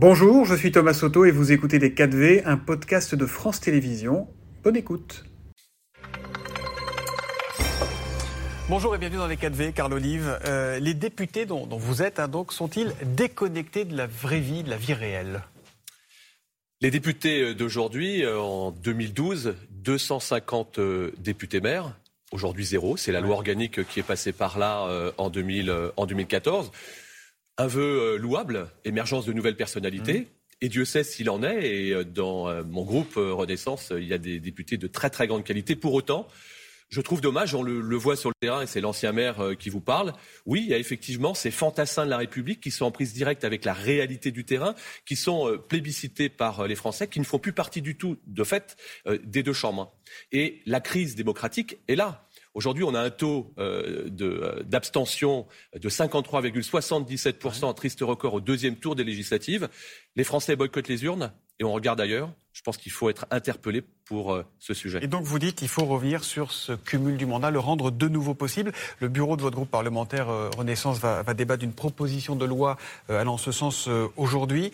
Bonjour, je suis Thomas Soto et vous écoutez Les 4V, un podcast de France Télévisions. Bonne écoute. Bonjour et bienvenue dans les 4V, Carl Olive. Euh, les députés dont, vous êtes, hein, donc, sont-ils déconnectés de la vraie vie, de la vie réelle? Les députés d'aujourd'hui, euh, en 2012, 250 euh, députés maires. Aujourd'hui, zéro. C'est la loi organique qui est passée par là en, 2000, en 2014 un vœu euh, louable, émergence de nouvelles personnalités. Mmh. Et Dieu sait s'il en est. Et euh, dans euh, mon groupe Renaissance, il y a des députés de très très grande qualité. Pour autant, je trouve dommage, on le, voit sur le terrain, et c'est l'ancien maire qui vous parle. Oui, il y a effectivement ces fantassins de la République qui sont en prise directe avec la réalité du terrain, qui sont plébiscités par les Français, qui ne font plus partie du tout, de fait, des deux chambres. Et la crise démocratique est là. Aujourd'hui, on a un taux euh, euh, d'abstention de, 53,77%, triste record au deuxième tour des législatives. Les Français boycottent les urnes et on regarde ailleurs. Je pense qu'il faut être interpellé pour euh, ce sujet. Et donc vous dites qu'il faut revenir sur ce cumul du mandat, le rendre de nouveau possible. Le bureau de votre groupe parlementaire euh, Renaissance va, débattre d'une proposition de loi euh, allant en ce sens aujourd'hui.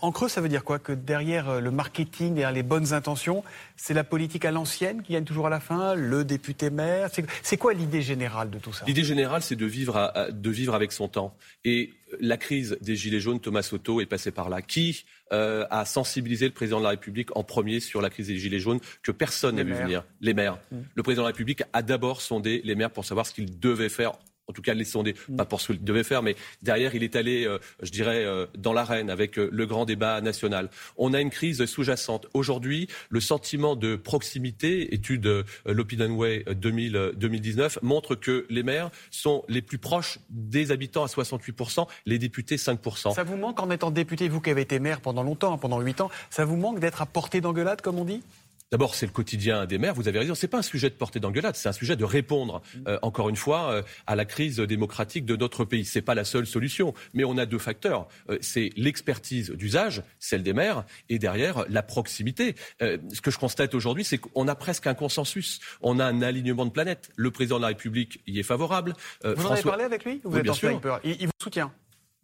en creux, ça veut dire quoi? Que derrière le marketing, derrière les bonnes intentions, c'est la politique à l'ancienne qui gagne toujours à la fin, le député maire? C'est quoi l'idée générale de tout ça? L'idée générale, c'est de vivre, de vivre avec son temps. Et la crise des Gilets jaunes, Thomas Soto est passé par là. Qui euh, a sensibilisé le président de la République en premier sur la crise des Gilets jaunes? Que personne n'a vu venir Les maires. Mmh. Le président de la République a d'abord sondé les maires pour savoir ce qu'ils devaient faire en tout cas les sonder, mm. pas pour ce qu'il devait faire, mais derrière, il est allé, euh, je dirais, euh, dans l'arène avec euh, le grand débat national. On a une crise sous-jacente. Aujourd'hui, le sentiment de proximité, étude l'Opinionway 2019, montre que les maires sont les plus proches des habitants à 68%, les députés 5%. Ça vous manque en étant député, vous qui avez été maire pendant longtemps, pendant 8 ans, ça vous manque d'être à portée d'engueulade, comme on dit? D'abord, c'est le quotidien des maires. Vous avez raison. C'est pas un sujet de portée d'engueulade. C'est un sujet de répondre, euh, encore une fois, euh, à la crise démocratique de notre pays. C'est pas la seule solution, mais on a deux facteurs. Euh, c'est l'expertise d'usage, celle des maires, et derrière la proximité. ce que je constate aujourd'hui, c'est qu'on a presque un consensus. On a un alignement de planète. Le président de la République y est favorable. vous en avez parlé avec lui Vous êtes bien sûr. il vous soutient.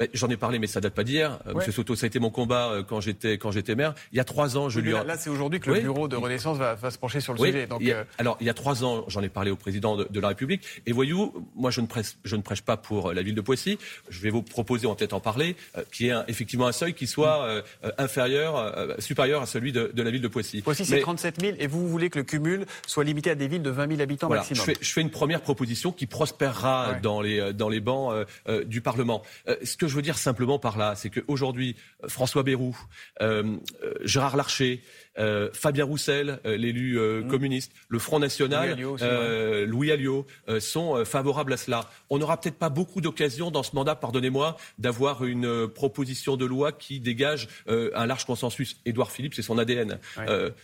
Ben, j'en ai parlé, mais ça date pas d'hier. Euh, Monsieur Soto, ça a été mon combat euh, quand j'étais quand j'étais maire. Il y a trois ans, je lui. Là, c'est aujourd'hui que le bureau de Renaissance va, se pencher sur le sujet. Euh, alors, il y a trois ans, j'en ai parlé au président de, la République. Et voyez-vous, moi, je ne prêche, je ne prêche pas pour la ville de Poissy. Je vais vous proposer, on peut-être en parler, qui est effectivement un seuil qui soit inférieur, supérieur à celui de, la ville de Poissy. Poissy, c'est 37 000, et vous, voulez que le cumul soit limité à des villes de 20 000 habitants maximum. Je fais, je fais, une première proposition qui prospérera dans les dans les bancs du Parlement. ce que je veux dire simplement par là, c'est qu'aujourd'hui, euh, François Bayrou, euh, euh, Gérard Larcher, euh, Fabien Roussel, euh, l'élu euh, mmh. communiste, le Front National, Louis Alliot, sont favorables à cela. On n'aura peut-être pas beaucoup d'occasions dans ce mandat, pardonnez-moi, d'avoir une proposition de loi qui dégage un large consensus. Édouard Philippe, c'est son ADN.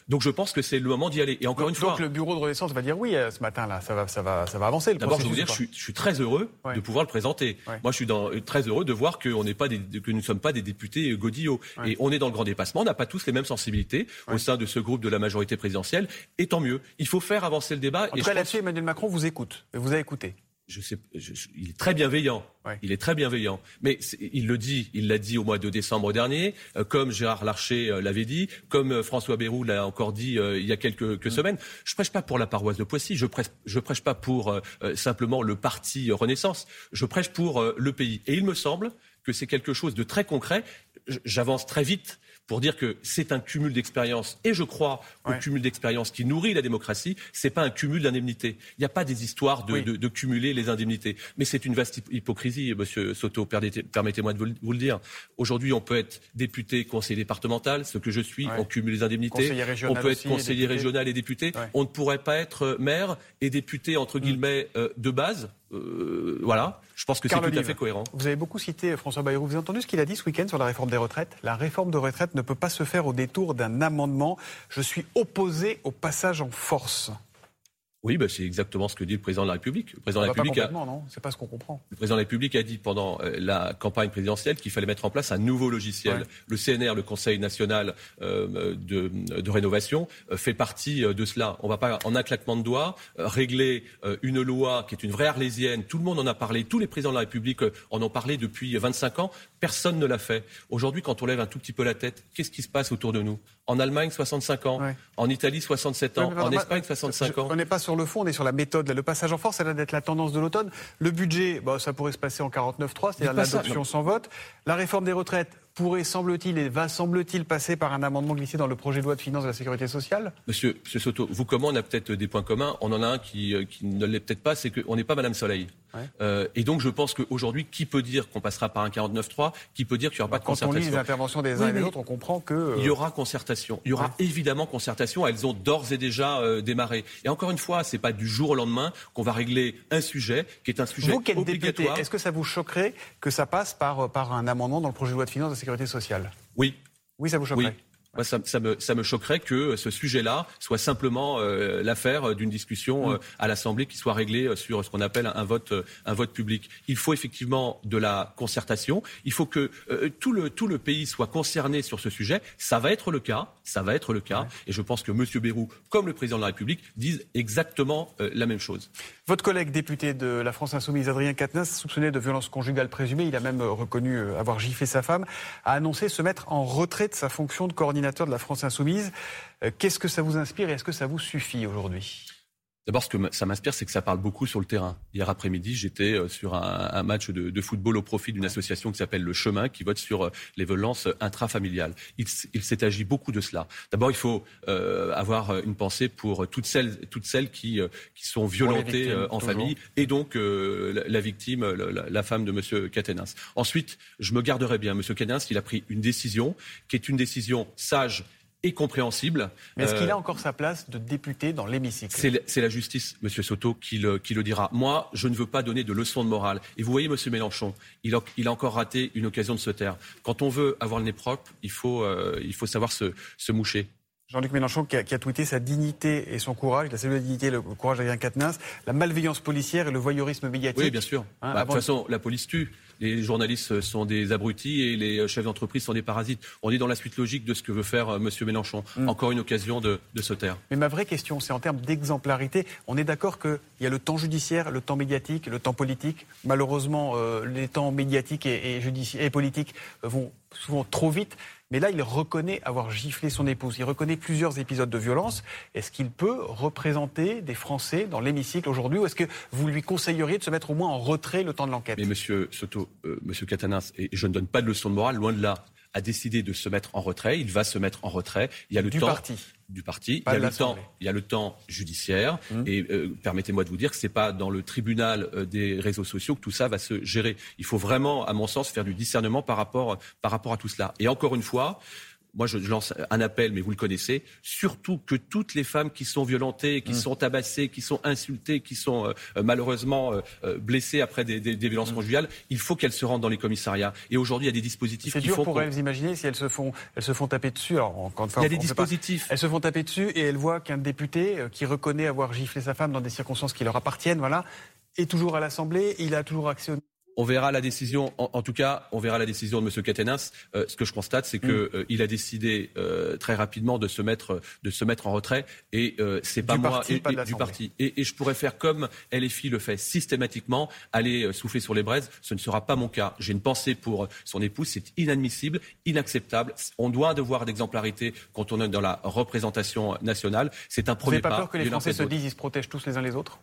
donc je pense que c'est le moment d'y aller. Et encore une fois. Donc le bureau de Renaissance va dire oui ce matin-là, ça va, ça va, ça va avancer. D'abord, je veux dire, je suis, très heureux de pouvoir le présenter. Moi, je suis dans, très heureux de voir que, n'est pas que nous ne sommes pas des députés godillots. Et on est dans le grand dépassement, on n'a pas tous les mêmes sensibilités au sein de ce groupe de la majorité présidentielle. Et tant mieux. Il faut faire avancer le débat. En tout cas, là-dessus, Emmanuel Macron vous écoute. Vous a écouté. Je sais, il est très bienveillant. Il est très bienveillant. Mais il le dit, il l'a dit au mois de décembre dernier, euh, comme Gérard Larcher euh, l'avait dit, comme euh, François Bayrou l'a encore dit il y a quelques, mm. semaines. Je prêche pas pour la paroisse de Poissy, je prêche, je prêche pas pour simplement le parti Renaissance, je prêche pour le pays. Et il me semble que c'est quelque chose de très concret. J'avance très vite pour dire que c'est un cumul d'expériences. Et je crois au cumul d'expériences qui nourrit la démocratie. C'est pas un cumul d'indemnités. Il n'y a pas des histoires de, cumuler les indemnités. Mais c'est une vaste hypocrisie, Monsieur Soto. Permettez-moi de vous le dire. Aujourd'hui, on peut être député, conseiller départemental, ce que je suis. On cumule les indemnités. On peut être conseiller régional et député. On ne pourrait pas être maire et député entre mm. guillemets euh, de base. Euh, voilà, je pense que c'est tout à fait cohérent. Vous avez beaucoup cité François Bayrou. Vous avez entendu ce qu'il a dit ce week-end sur la réforme des retraites? La réforme de retraite ne peut pas se faire au détour d'un amendement. Je suis opposé au passage en force. Oui, bah, c'est exactement ce que dit le président de la République. Le président de la République a... non? C'est pas ce qu'on comprend. Le président de la République a dit pendant euh, la campagne présidentielle qu'il fallait mettre en place un nouveau logiciel. Le CNR, le Conseil national euh, de, de, rénovation, euh, fait partie de cela. On ne va pas, en un claquement de doigts, régler une loi qui est une vraie arlésienne. Tout le monde en a parlé. Tous les présidents de la République en ont parlé depuis 25 ans. Personne ne l'a fait. Aujourd'hui, quand on lève un tout petit peu la tête, qu'est-ce qui se passe autour de nous? En Allemagne, 65 ans. En Italie, 67 ans. en Espagne, 65 ans. On n'est pas sur le fond, on est sur la méthode. Le passage en force, ça va d'être la tendance de l'automne. Le budget, bah, ça pourrait se passer en 49-3, c'est-à-dire l'adoption sans vote. La réforme des retraites, pourrait, semble-t-il, et va, semble-t-il, passer par un amendement glissé dans le projet de loi de finances de la sécurité sociale Monsieur, Monsieur Soto, vous comment on a peut-être des points communs. On en a un qui, euh, qui ne l'est peut-être pas, c'est qu'on n'est pas Madame Soleil. Euh, et donc je pense qu'aujourd'hui, qui peut dire qu'on passera par un 49-3 Qui peut dire qu'il n'y aura pas de concertation Quand on lit les interventions des uns et des autres, on comprend que... Il y aura concertation. Il y aura évidemment concertation. Elles ont d'ores et déjà euh, démarré. Et encore une fois, ce n'est pas du jour au lendemain qu'on va régler un sujet qui est un sujet vous, qui obligatoire. Est-ce que ça vous choquerait que ça passe par, par un amendement dans le projet de loi de finances de la sécurité sociale? Oui. Oui, ça vous choquerait? Ça, me, choquerait que ce sujet-là soit simplement euh, l'affaire d'une discussion mm. euh, à l'Assemblée qui soit réglée euh, sur ce qu'on appelle un vote, un vote public. Il faut effectivement de la concertation. Il faut que tout, le, tout le pays soit concerné sur ce sujet. Ça va être le cas. Ça va être le cas. Et je pense que M. Bérou, comme le président de la République, disent exactement la même chose. Votre collègue député de la France Insoumise, Adrien Quatennens, soupçonné de violence conjugale présumée, il a même reconnu avoir giflé sa femme, a annoncé se mettre en retrait de sa fonction de coordinateur de la France Insoumise. Euh, qu'est-ce que ça vous inspire et est-ce que ça vous suffit aujourd'hui? D'abord, ce que ça m'inspire, c'est que ça parle beaucoup sur le terrain. Hier après-midi, j'étais euh, sur un, match de, football au profit d'une association qui s'appelle Le Chemin, qui vote sur euh, les violences intrafamiliales. Il, s'est agi beaucoup de cela. D'abord, il faut avoir une pensée pour toutes celles, toutes celles qui, qui sont violentées en famille, et donc la, victime, la, femme de M. Catenins. Ensuite, je me garderai bien. M. Catenins, il a pris une décision qui est une décision sage et compréhensible. Mais est-ce qu'il a euh, encore sa place de député dans l'hémicycle? C'est la justice, Monsieur Soto, qui le, qui le, dira. Moi, je ne veux pas donner de leçons de morale. Et vous voyez, Monsieur Mélenchon, il a, il a encore raté une occasion de se taire. Quand on veut avoir le nez propre, il faut, euh, il faut savoir se, se moucher. Jean-Luc Mélenchon qui a, qui a, tweeté sa dignité et son courage, la salué la dignité et le courage d'Adrien Quatennens, la malveillance policière et le voyeurisme médiatique. Oui, bien sûr. Hein, bah, de toute façon, la police tue les journalistes sont des abrutis et les chefs d'entreprise sont des parasites. On est dans la suite logique de ce que veut faire euh, M. Mélenchon. Mm. Encore une occasion de, se taire. Mais ma vraie question, c'est en termes d'exemplarité. On est d'accord qu'il y a le temps judiciaire, le temps médiatique, le temps politique. Malheureusement, euh, les temps médiatiques et, et, et politiques vont souvent trop vite. Mais là, il reconnaît avoir giflé son épouse. Il reconnaît plusieurs épisodes de violence. Est-ce qu'il peut représenter des Français dans l'hémicycle aujourd'hui ou est-ce que vous lui conseilleriez de se mettre au moins en retrait le temps de l'enquête? Mais monsieur Soto, euh, monsieur Katanas, et je ne donne pas de leçon de morale, loin de là, a décidé de se mettre en retrait. Il va se mettre en retrait. Il y a le du temps parti. du parti. il y, a le temps, il y a le temps judiciaire. Mmh. Et euh, permettez-moi de vous dire que c'est pas dans le tribunal euh, des réseaux sociaux que tout ça va se gérer. Il faut vraiment, à mon sens, faire du discernement par rapport, par rapport à tout cela. Et encore une fois, moi je lance un appel, mais vous le connaissez, surtout que toutes les femmes qui sont violentées, qui mm. sont tabassées, qui sont insultées, qui sont euh, malheureusement euh, euh, blessées après des, violences mm. conjugales, il faut qu'elles se rendent dans les commissariats. Et aujourd'hui, il y a des dispositifs qui dur font. pour elles, imaginez, si elles se font, elles se font taper dessus. Alors, il y a des dispositifs. elles se font taper dessus et elles voient qu'un député qui reconnaît avoir giflé sa femme dans des circonstances qui leur appartiennent, voilà, est toujours à l'Assemblée, il a toujours accès on verra la décision, en, tout cas, on verra la décision de M. Catenas. Euh, ce que je constate, c'est qu'il mm. euh, a décidé euh, très rapidement de se mettre, de se mettre en retrait. Et c'est pas moi et, du parti. Et, je pourrais faire comme LFI le fait systématiquement, aller souffler sur les braises. Ce ne sera pas mon cas. J'ai une pensée pour son épouse. C'est inadmissible, inacceptable. On doit devoir d'exemplarité quand on est dans la représentation nationale. C'est un premier pas. Vous n'avez pas peur que les Français se disent ils se protègent tous les uns les autres?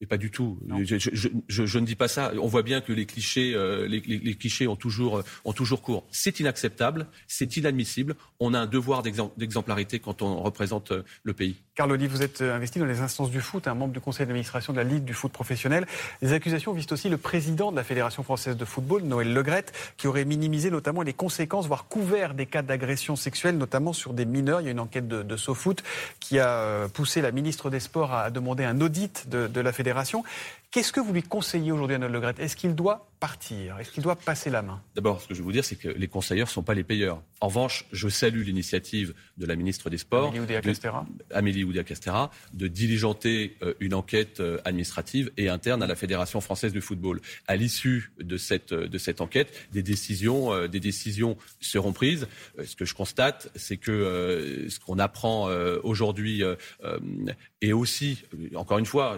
Mais pas du tout. Je, ne dis pas ça. On voit bien que les clichés, euh, les, clichés ont toujours, ont toujours cours. C'est inacceptable, c'est inadmissible. On a un devoir d'exemplarité quand on représente euh, le pays. Carl Oli, vous êtes euh, investi dans les instances du foot, un membre du conseil d'administration de la Ligue du foot professionnel. Les accusations visent aussi le président de la Fédération française de football, Noël Legrette, qui aurait minimisé notamment les conséquences, voire couvert des cas d'agression sexuelle, notamment sur des mineurs. Il y a une enquête de, de SoFoot qui a poussé la ministre des Sports à demander un audit de la Fédération. Qu'est-ce que vous lui conseillez aujourd'hui à Noël Est-ce qu'il doit partir? Est-ce qu'il doit passer la main? D'abord, ce que je veux vous dire, c'est que les conseilleurs ne sont pas les payeurs. En revanche, je salue l'initiative de la ministre des Sports, Amélie Oudéa-Castera, de, de, diligenter euh, une enquête euh, administrative et interne à la Fédération française de football. À l'issue de cette, de cette enquête, des décisions, euh, des décisions seront prises. Ce que je constate, c'est que ce qu'on apprend aujourd'hui et aussi, encore une fois,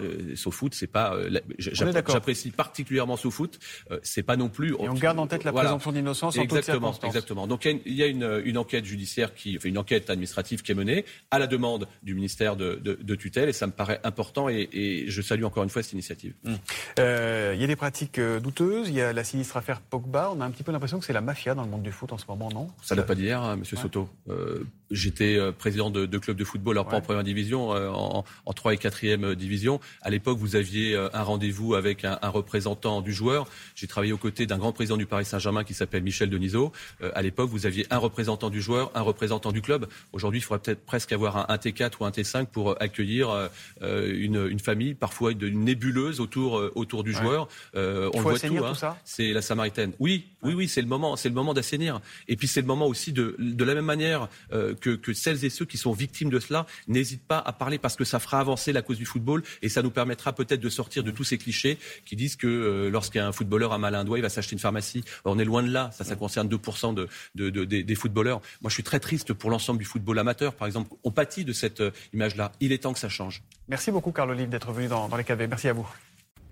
foot, c'est pas. J'apprécie particulièrement foot. C'est pas non plus. Et on garde en tête la présomption d'innocence en exactement, Exactement. Donc il y a, une, une, enquête judiciaire qui, enfin, une enquête administrative qui est menée à la demande du ministère de, de, de tutelle, et ça me paraît important. Et, et, je salue encore une fois cette initiative. Hum. Euh, il y a des pratiques euh, douteuses. Il y a la sinistre affaire Pogba. On a un petit peu l'impression que c'est la mafia dans le monde du foot en ce moment, non? Ça ne pas d'hier, hein, Monsieur Soto. Euh, J'étais euh, président de, de club de football, alors pas en première division, euh, en, en 3 et 4e division. À l'époque, vous aviez euh, un rendez-vous avec un, un, représentant du joueur. J'ai travaillé aux côtés d'un grand président du Paris Saint-Germain qui s'appelle Michel Denisot. à l'époque, vous aviez un représentant du joueur, un représentant du club. Aujourd'hui, il faudrait peut-être presque avoir un, un, T4 ou un T5 pour accueillir une, une, famille, parfois une nébuleuse autour, autour du joueur. on le voit tout. Hein. C'est la Samaritaine. Oui, oui, oui, c'est le moment, c'est le moment d'assainir. Et puis c'est le moment aussi de, de la même manière que, celles et ceux qui sont victimes de cela n'hésitent pas à parler parce que ça fera avancer la cause du football et ça nous permettra peut-être de sortir de tous ces clichés qui disent que euh, lorsqu'un footballeur a mal à un doigt, il va s'acheter une pharmacie. on est loin de là. Ça, ça concerne 2% de, des, footballeurs. Moi, je suis très triste pour l'ensemble du football amateur, par exemple. On pâtit de cette euh, image-là. Il est temps que ça change. Merci beaucoup, Carl Olive, d'être venu dans, dans les KV. Merci à vous.